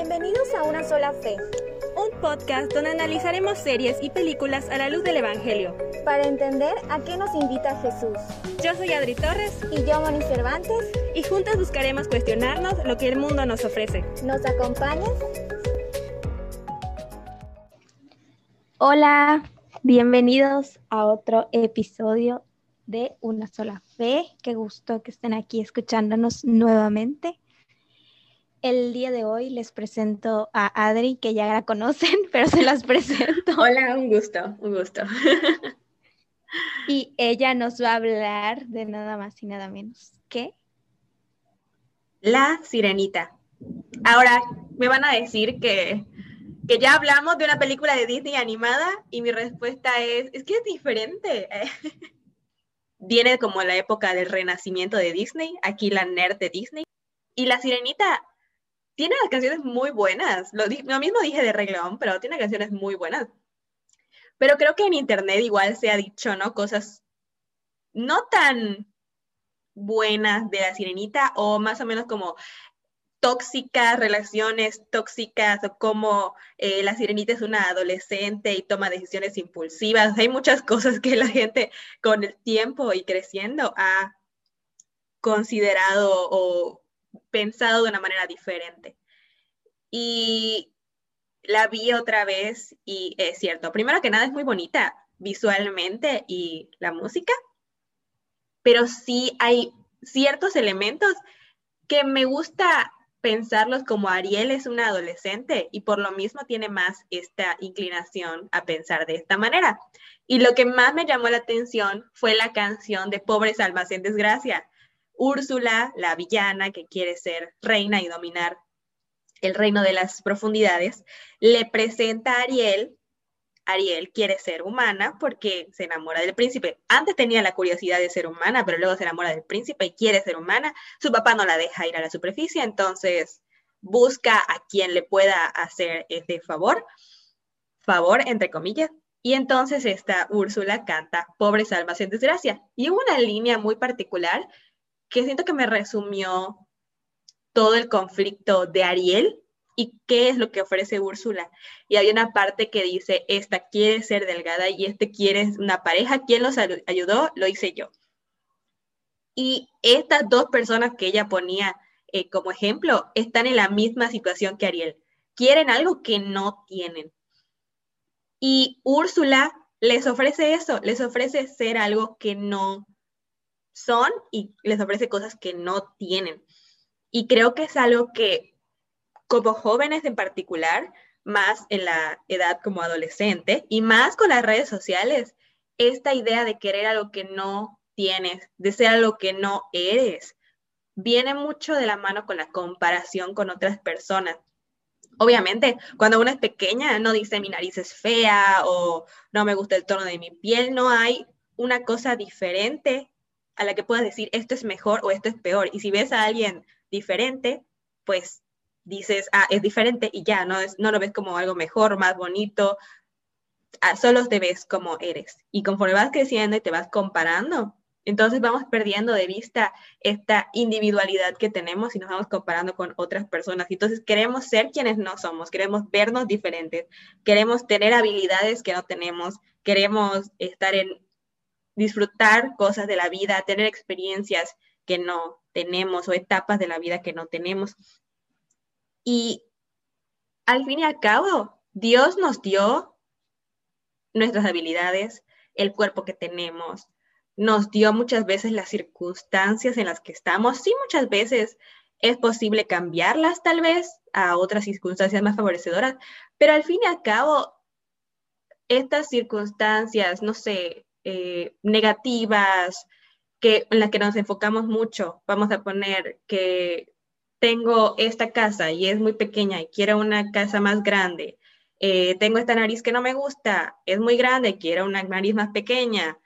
Bienvenidos a Una Sola Fe, un podcast donde analizaremos series y películas a la luz del Evangelio. para entender a qué nos invita Jesús. Yo soy Adri Torres Y yo, Moni Cervantes, y juntas buscaremos cuestionarnos lo que el mundo nos ofrece. ¿nos acompañas? Hola, bienvenidos a otro episodio de Una sola fe. Qué gusto que estén aquí escuchándonos nuevamente. El día de hoy les presento a Adri, que ya la conocen, pero se las presento. Hola, un gusto, un gusto. Y ella nos va a hablar de nada más y nada menos que La Sirenita. Ahora me van a decir que, que ya hablamos de una película de Disney animada y mi respuesta es, es que es diferente. Viene como la época del renacimiento de Disney, aquí la nerd de Disney. Y La Sirenita tiene las canciones muy buenas. Lo, mismo dije de Rey León, pero tiene canciones muy buenas. Pero creo que en internet igual se ha dicho, ¿no? Cosas no tan buenas de la sirenita o más o menos como tóxicas, relaciones tóxicas o como eh, la sirenita es una adolescente y toma decisiones impulsivas. Hay muchas cosas que la gente con el tiempo y creciendo ha considerado o pensado de una manera diferente. Y la vi otra vez y es cierto, primero que nada es muy bonita visualmente y la música, pero sí hay ciertos elementos que me gusta pensarlos como Ariel es una adolescente y por lo mismo tiene más esta inclinación a pensar de esta manera. Y lo que más me llamó la atención fue la canción de Pobres Almas en Desgracia. Úrsula, la villana que quiere ser reina y dominar el reino de las profundidades, le presenta a Ariel. Ariel quiere ser humana porque se enamora del príncipe. Antes tenía la curiosidad de ser humana, pero luego se enamora del príncipe y quiere ser humana. Su papá no la deja ir a la superficie, entonces busca a quien le pueda hacer este favor, favor entre comillas. Y entonces esta Úrsula canta Pobres almas en desgracia. Y una línea muy particular que siento que me resumió todo el conflicto de Ariel y qué es lo que ofrece Úrsula. Y había una parte que dice, esta quiere ser delgada y este quiere una pareja. ¿Quién los ayu- ayudó? Lo hice yo. Y estas dos personas que ella ponía eh, como ejemplo están en la misma situación que Ariel. Quieren algo que no tienen. Y Úrsula les ofrece eso, les ofrece ser algo que no son y les ofrece cosas que no tienen. Y creo que es algo que como jóvenes en particular, más en la edad como adolescente y más con las redes sociales, esta idea de querer algo que no tienes, de ser algo que no eres, viene mucho de la mano con la comparación con otras personas. Obviamente, cuando uno es pequeña, no dice mi nariz es fea o no me gusta el tono de mi piel, no hay una cosa diferente a la que puedas decir esto es mejor o esto es peor. Y si ves a alguien diferente, pues dices, ah, es diferente y ya, no, es, no lo ves como algo mejor, más bonito, ah, solo te ves como eres. Y conforme vas creciendo y te vas comparando, entonces vamos perdiendo de vista esta individualidad que tenemos y nos vamos comparando con otras personas. Entonces queremos ser quienes no somos, queremos vernos diferentes, queremos tener habilidades que no tenemos, queremos estar en disfrutar cosas de la vida, tener experiencias que no tenemos o etapas de la vida que no tenemos. Y al fin y al cabo, Dios nos dio nuestras habilidades, el cuerpo que tenemos, nos dio muchas veces las circunstancias en las que estamos. Sí, muchas veces es posible cambiarlas tal vez a otras circunstancias más favorecedoras, pero al fin y al cabo, estas circunstancias, no sé, eh, negativas, que, en las que nos enfocamos mucho, vamos a poner que tengo esta casa y es muy pequeña y quiero una casa más grande. Eh, tengo esta nariz que no me gusta, es muy grande, quiero una nariz más pequeña.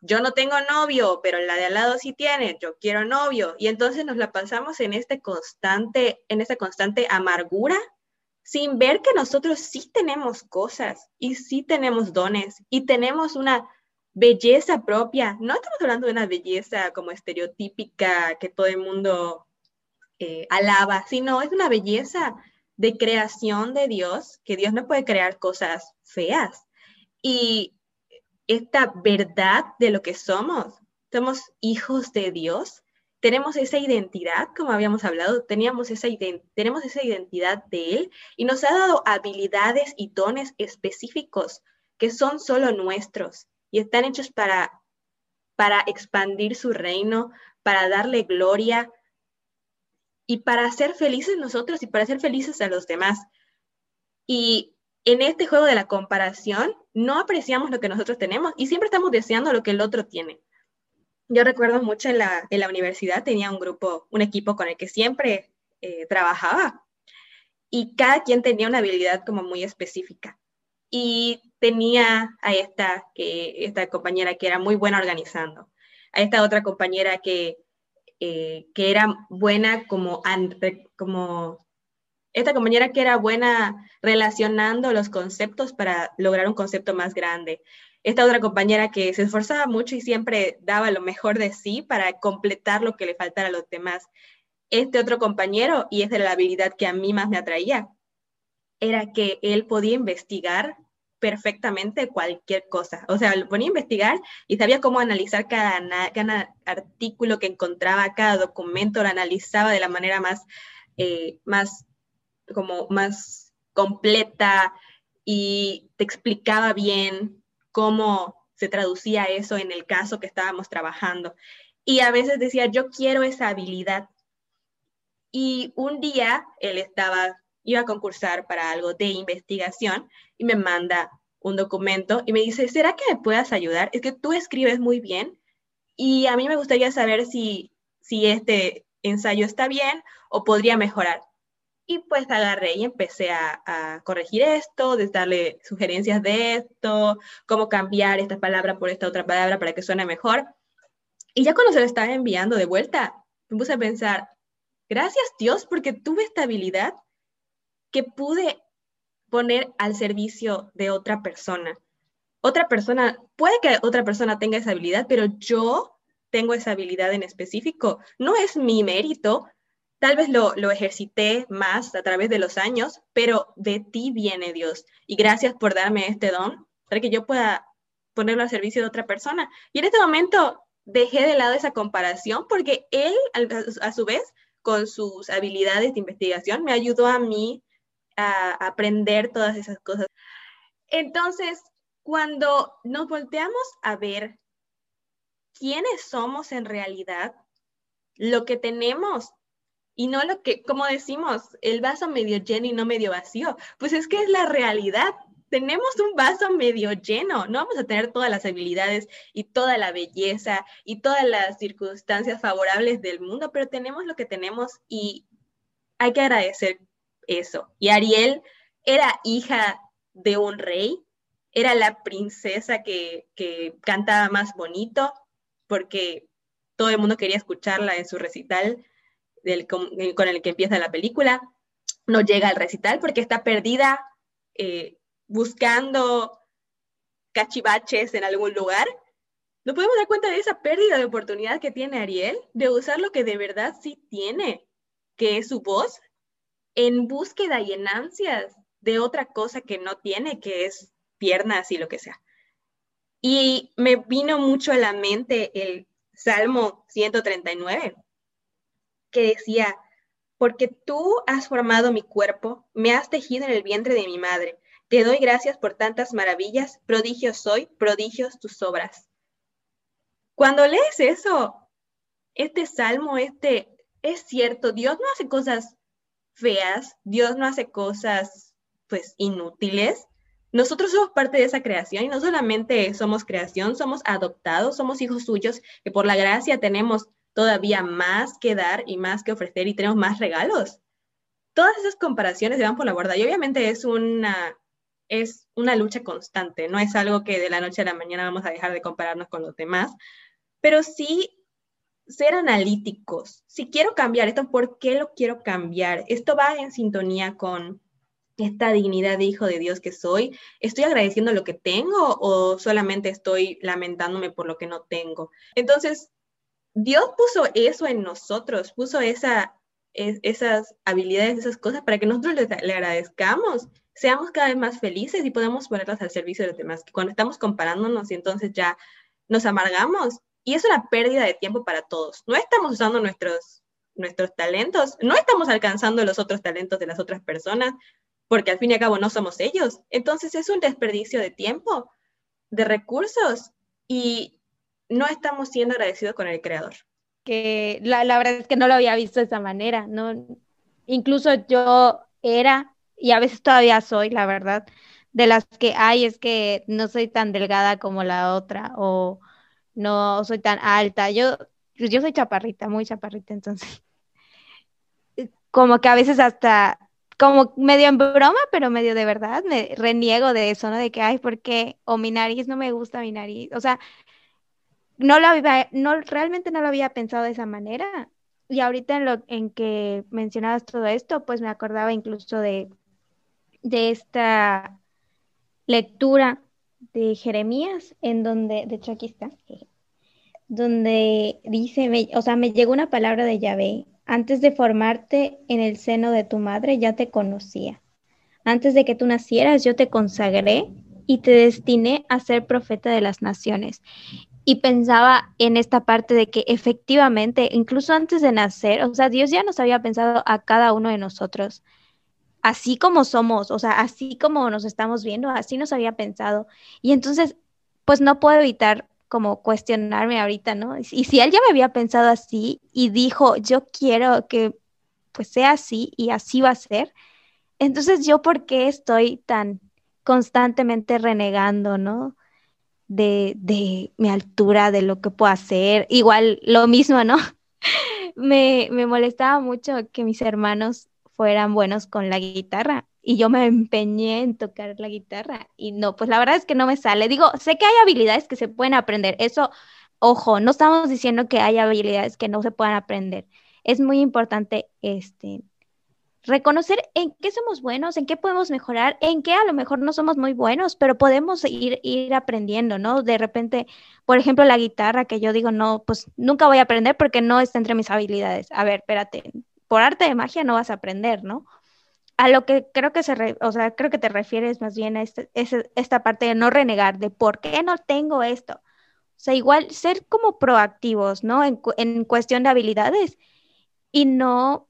Yo no tengo novio, pero la de al lado sí tiene, yo quiero novio. Y entonces nos la pasamos en este constante, en esta constante amargura, sin ver que nosotros sí tenemos cosas y sí tenemos dones y tenemos una belleza propia. No estamos hablando de una belleza como estereotípica que todo el mundo eh, alaba, sino es una belleza de creación de Dios, que Dios no puede crear cosas feas. Y esta verdad de lo que somos, somos hijos de Dios, tenemos esa identidad, como habíamos hablado, teníamos esa tenemos esa identidad de Él y nos ha dado habilidades y dones específicos que son solo nuestros y están hechos para, para expandir su reino, para darle gloria y para ser felices nosotros y para ser felices a los demás. Y en este juego de la comparación, no apreciamos lo que nosotros tenemos y siempre estamos deseando lo que el otro tiene. Yo recuerdo mucho en la, en la universidad, tenía un grupo, un equipo con el que siempre eh, trabajaba y cada quien tenía una habilidad como muy específica. Y tenía a esta, que, esta compañera que era muy buena organizando, a esta otra compañera que, eh, que era buena como, como, esta compañera que era buena relacionando los conceptos para lograr un concepto más grande esta otra compañera que se esforzaba mucho y siempre daba lo mejor de sí para completar lo que le faltara a los demás. Este otro compañero, y esa era la habilidad que a mí más me atraía, era que él podía investigar perfectamente cualquier cosa. O sea, lo ponía a investigar y sabía cómo analizar cada, cada artículo que encontraba, cada documento, lo analizaba de la manera más, eh, más, como más completa y te explicaba bien cómo se traducía eso en el caso que estábamos trabajando. Y a veces decía, yo quiero esa habilidad. Y un día él estaba, iba a concursar para algo de investigación y me manda un documento y me dice, ¿será que me puedas ayudar? Es que tú escribes muy bien y a mí me gustaría saber si, si este ensayo está bien o podría mejorar. Y pues agarré y empecé a, corregir esto, de darle sugerencias de esto, cómo cambiar esta palabra por esta otra palabra para que suene mejor. Y ya cuando se lo estaba enviando de vuelta, me puse a pensar, gracias Dios porque tuve esta habilidad que pude poner al servicio de otra persona. Otra persona, puede que otra persona tenga esa habilidad, pero yo tengo esa habilidad en específico. No es mi mérito, Tal vez lo, ejercité más a través de los años, pero de ti viene Dios. Y gracias por darme este don para que yo pueda ponerlo al servicio de otra persona. Y en este momento dejé de lado esa comparación porque él, a su vez, con sus habilidades de investigación, me ayudó a mí aprender todas esas cosas. Entonces, cuando nos volteamos a ver quiénes somos en realidad, lo que tenemos y no lo que, como decimos, el vaso medio lleno y no medio vacío. Pues es que es la realidad. Tenemos un vaso medio lleno, no vamos a tener todas las habilidades y toda la belleza y todas las circunstancias favorables del mundo, pero tenemos lo que tenemos y hay que agradecer eso. Y Ariel era hija de un rey, era la princesa que, que cantaba más bonito porque todo el mundo quería escucharla en su recital con, el que empieza la película, no llega al recital porque está perdida eh, buscando cachivaches en algún lugar. No podemos dar cuenta de esa pérdida de oportunidad que tiene Ariel de usar lo que de verdad sí tiene, que es su voz, en búsqueda y en ansias de otra cosa que no tiene, que es piernas y lo que sea. Y me vino mucho a la mente el Salmo 139, que decía, porque tú has formado mi cuerpo, me has tejido en el vientre de mi madre. Te doy gracias por tantas maravillas, prodigios soy, prodigios tus obras. Cuando lees eso, este salmo, este, es cierto, Dios no hace cosas feas, Dios no hace cosas, pues, inútiles. Nosotros somos parte de esa creación y no solamente somos creación, somos adoptados, somos hijos suyos, que por la gracia tenemos todavía más que dar y más que ofrecer y tenemos más regalos. Todas esas comparaciones se van por la borda y obviamente es una, es una lucha constante, no es algo que de la noche a la mañana vamos a dejar de compararnos con los demás, pero sí ser analíticos. Si quiero cambiar esto, ¿por qué lo quiero cambiar? Esto va en sintonía con esta dignidad de hijo de Dios que soy. ¿Estoy agradeciendo lo que tengo o solamente estoy lamentándome por lo que no tengo? Entonces, Dios puso eso en nosotros, puso esa, esas habilidades, esas cosas, para que nosotros le, le, agradezcamos, seamos cada vez más felices y podamos ponerlas al servicio de los demás. Cuando estamos comparándonos y entonces ya nos amargamos, y es una pérdida de tiempo para todos. No estamos usando nuestros, nuestros talentos, no estamos alcanzando los otros talentos de las otras personas, porque al fin y al cabo no somos ellos. Entonces es un desperdicio de tiempo, de recursos, y no estamos siendo agradecidos con el creador. Que la, la verdad es que no lo había visto de esa manera, ¿no? Incluso yo era, y a veces todavía soy, la verdad, de las que hay es que no soy tan delgada como la otra, o no soy tan alta. Yo, pues, yo soy chaparrita, muy chaparrita, entonces. Como que a veces hasta, como medio en broma, pero medio de verdad, me reniego de eso, ¿no? De que, ay, ¿por qué? O mi nariz, no me gusta mi nariz. O sea, no lo había, no, realmente no lo había pensado de esa manera. Y ahorita en lo en que mencionabas todo esto, pues me acordaba incluso de, de esta lectura de Jeremías, en donde, de hecho aquí está, donde dice, o sea, me llegó una palabra de Yahvé, antes de formarte en el seno de tu madre ya te conocía. Antes de que tú nacieras yo te consagré y te destiné a ser profeta de las naciones. Y pensaba en esta parte de que efectivamente, incluso antes de nacer, o sea, Dios ya nos había pensado a cada uno de nosotros, así como somos, o sea, así como nos estamos viendo, así nos había pensado. Y entonces, pues no puedo evitar como cuestionarme ahorita, ¿no? Y, si él ya me había pensado así y dijo, yo quiero que pues sea así y así va a ser, entonces yo por qué estoy tan constantemente renegando, ¿no? De, de mi altura, de lo que puedo hacer. Igual lo mismo, ¿no? me, me molestaba mucho que mis hermanos fueran buenos con la guitarra y yo me empeñé en tocar la guitarra y no, pues la verdad es que no me sale. Digo, sé que hay habilidades que se pueden aprender, eso, ojo, no estamos diciendo que hay habilidades que no se puedan aprender. Es muy importante este reconocer en qué somos buenos, en qué podemos mejorar, en qué a lo mejor no somos muy buenos, pero podemos ir, ir aprendiendo, ¿no? De repente, por ejemplo, la guitarra, que yo digo, no, pues nunca voy a aprender porque no está entre mis habilidades. A ver, espérate, por arte de magia no vas a aprender, ¿no? a lo que creo que se, o sea, creo que te refieres más bien a este, esta parte de no renegar, de por qué no tengo esto. O sea, igual ser como proactivos, ¿no? En, en cuestión de habilidades y no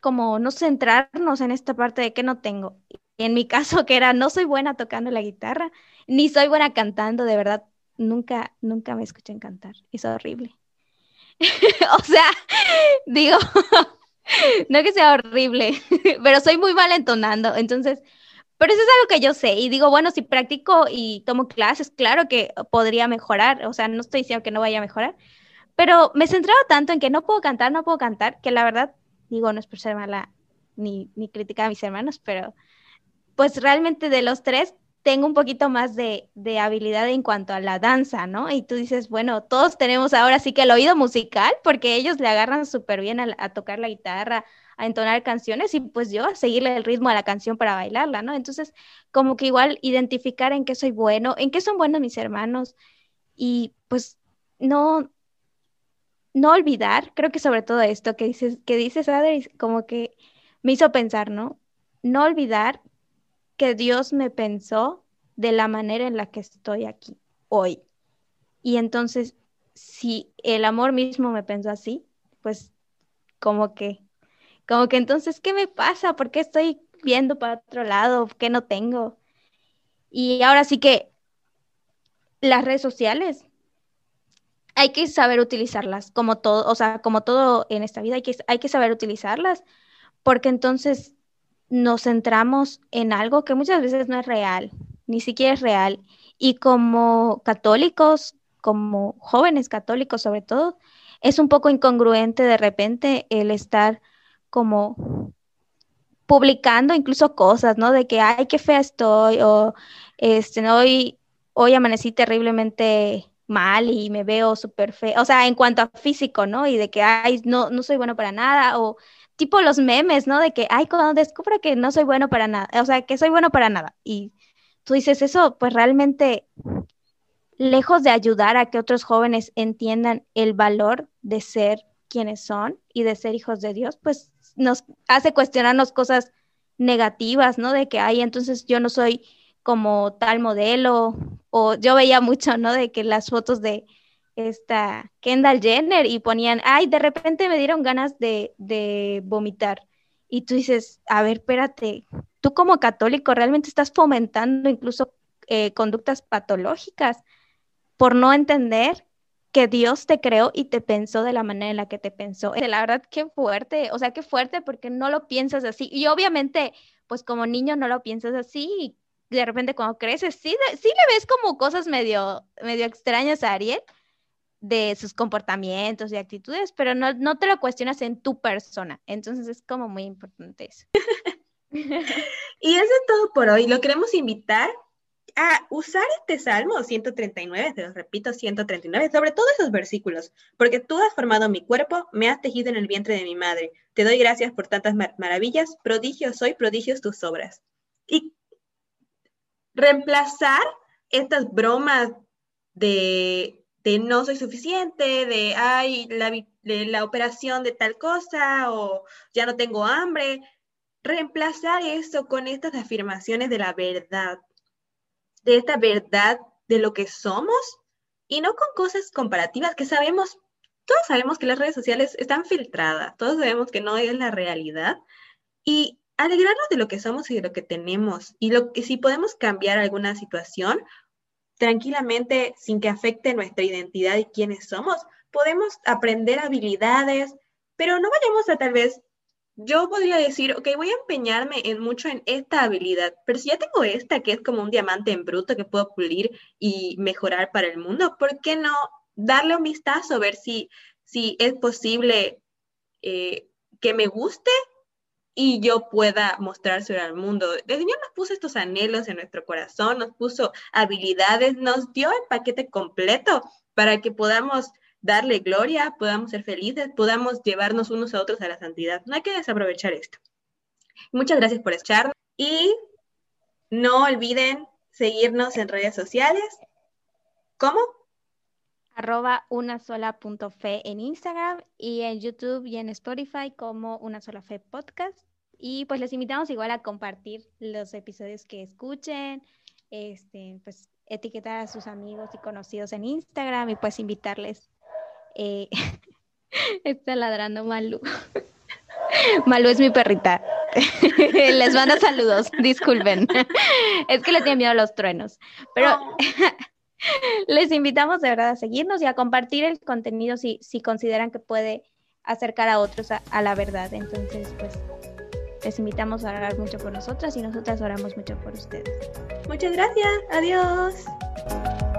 como no centrarnos en esta parte de que no tengo. En mi caso, que era, no soy buena tocando la guitarra, ni soy buena cantando, de verdad, nunca, nunca me escuché cantar. Es horrible. o sea, digo, no que sea horrible, pero soy muy mal entonando, entonces, pero eso es algo que yo sé y digo, bueno, si practico y tomo clases, claro que podría mejorar, o sea, no estoy diciendo que no vaya a mejorar, pero me centraba tanto en que no puedo cantar, no puedo cantar, que la verdad, digo, no es por ser mala ni, ni criticar a mis hermanos, pero pues realmente de los tres, tengo un poquito más de, habilidad en cuanto a la danza, ¿no? Y tú dices, bueno, todos tenemos ahora sí que el oído musical, porque ellos le agarran súper bien a, tocar la guitarra, a entonar canciones y pues yo a seguirle el ritmo a la canción para bailarla, ¿no? Entonces, como que igual identificar en qué soy bueno, en qué son buenos mis hermanos y pues no, no olvidar, creo que sobre todo esto que dices, que dices, Adri, como que me hizo pensar, ¿no? No olvidar que Dios me pensó de la manera en la que estoy aquí hoy. Y entonces, si el amor mismo me pensó así, pues como que, como que entonces, ¿qué me pasa? ¿Por qué estoy viendo para otro lado? ¿Qué no tengo? Y ahora sí que las redes sociales hay que saber utilizarlas, como todo, o sea, como todo en esta vida, hay que, hay que saber utilizarlas, porque entonces nos centramos en algo que muchas veces no es real, ni siquiera es real. Y como católicos, como jóvenes católicos sobre todo, es un poco incongruente de repente el estar como publicando incluso cosas, ¿no? De que, ay, qué fea estoy, o este, hoy, hoy amanecí terriblemente mal y me veo súper fea, o sea, en cuanto a físico, ¿no? Y de que, ay, no, no soy bueno para nada, o tipo los memes, ¿no? De que, ay, cuando descubro que no soy bueno para nada, o sea, que soy bueno para nada. Y tú dices eso, pues realmente, lejos de ayudar a que otros jóvenes entiendan el valor de ser quiénes son y de ser hijos de Dios, pues nos hace cuestionarnos cosas negativas, ¿no? De que, ay, entonces yo no soy como tal modelo, o yo veía mucho, ¿no? De que las fotos de esta Kendall Jenner y ponían, ay, de repente me dieron ganas de, de vomitar. Y tú dices, a ver, espérate, tú como católico realmente estás fomentando incluso eh, conductas patológicas por no entender que Dios te creó y te pensó de la manera en la que te pensó. La verdad, qué fuerte, o sea, qué fuerte porque no lo piensas así. Y obviamente, pues como niño no lo piensas así. Y de repente cuando creces, sí, sí le ves como cosas medio, medio extrañas a Ariel de sus comportamientos y actitudes, pero no, no te lo cuestionas en tu persona. Entonces es como muy importante eso. y eso es todo por hoy. Lo queremos invitar a usar este Salmo 139, te lo repito, 139, sobre todos esos versículos, porque tú has formado mi cuerpo, me has tejido en el vientre de mi madre. Te doy gracias por tantas maravillas, prodigios soy, prodigios tus obras. Y reemplazar estas bromas de, de no soy suficiente, de ay, la, de la operación de tal cosa o ya no tengo hambre, reemplazar eso con estas afirmaciones de la verdad de esta verdad de lo que somos y no con cosas comparativas que sabemos, todos sabemos que las redes sociales están filtradas, todos sabemos que no es la realidad y alegrarnos de lo que somos y de lo que tenemos y lo que si podemos cambiar alguna situación tranquilamente sin que afecte nuestra identidad y quiénes somos, podemos aprender habilidades, pero no vayamos a tal vez yo podría decir, ok, voy a empeñarme mucho en esta habilidad, pero si ya tengo esta, que es como un diamante en bruto que puedo pulir y mejorar para el mundo, ¿por qué no darle un vistazo, ver si, si es posible eh, que me guste y yo pueda mostrárselo al mundo? El Señor nos puso estos anhelos en nuestro corazón, nos puso habilidades, nos dio el paquete completo para que podamos darle gloria, podamos ser felices, podamos llevarnos unos a otros a la santidad. No hay que desaprovechar esto. Muchas gracias por escucharnos y no olviden seguirnos en redes sociales. ¿Cómo? Arroba una sola punto fe en Instagram y en YouTube y en Spotify como una sola fe podcast. Y pues les invitamos igual a compartir los episodios que escuchen, este, pues etiquetar a sus amigos y conocidos en Instagram y pues invitarles eh, está ladrando Malu. Malu es mi perrita. les manda saludos, disculpen. es que le tiene miedo a los truenos. Pero les invitamos de verdad a seguirnos y a compartir el contenido si, si consideran que puede acercar a otros a, a la verdad. Entonces, pues les invitamos a orar mucho por nosotras y nosotras oramos mucho por ustedes. Muchas gracias. Adiós.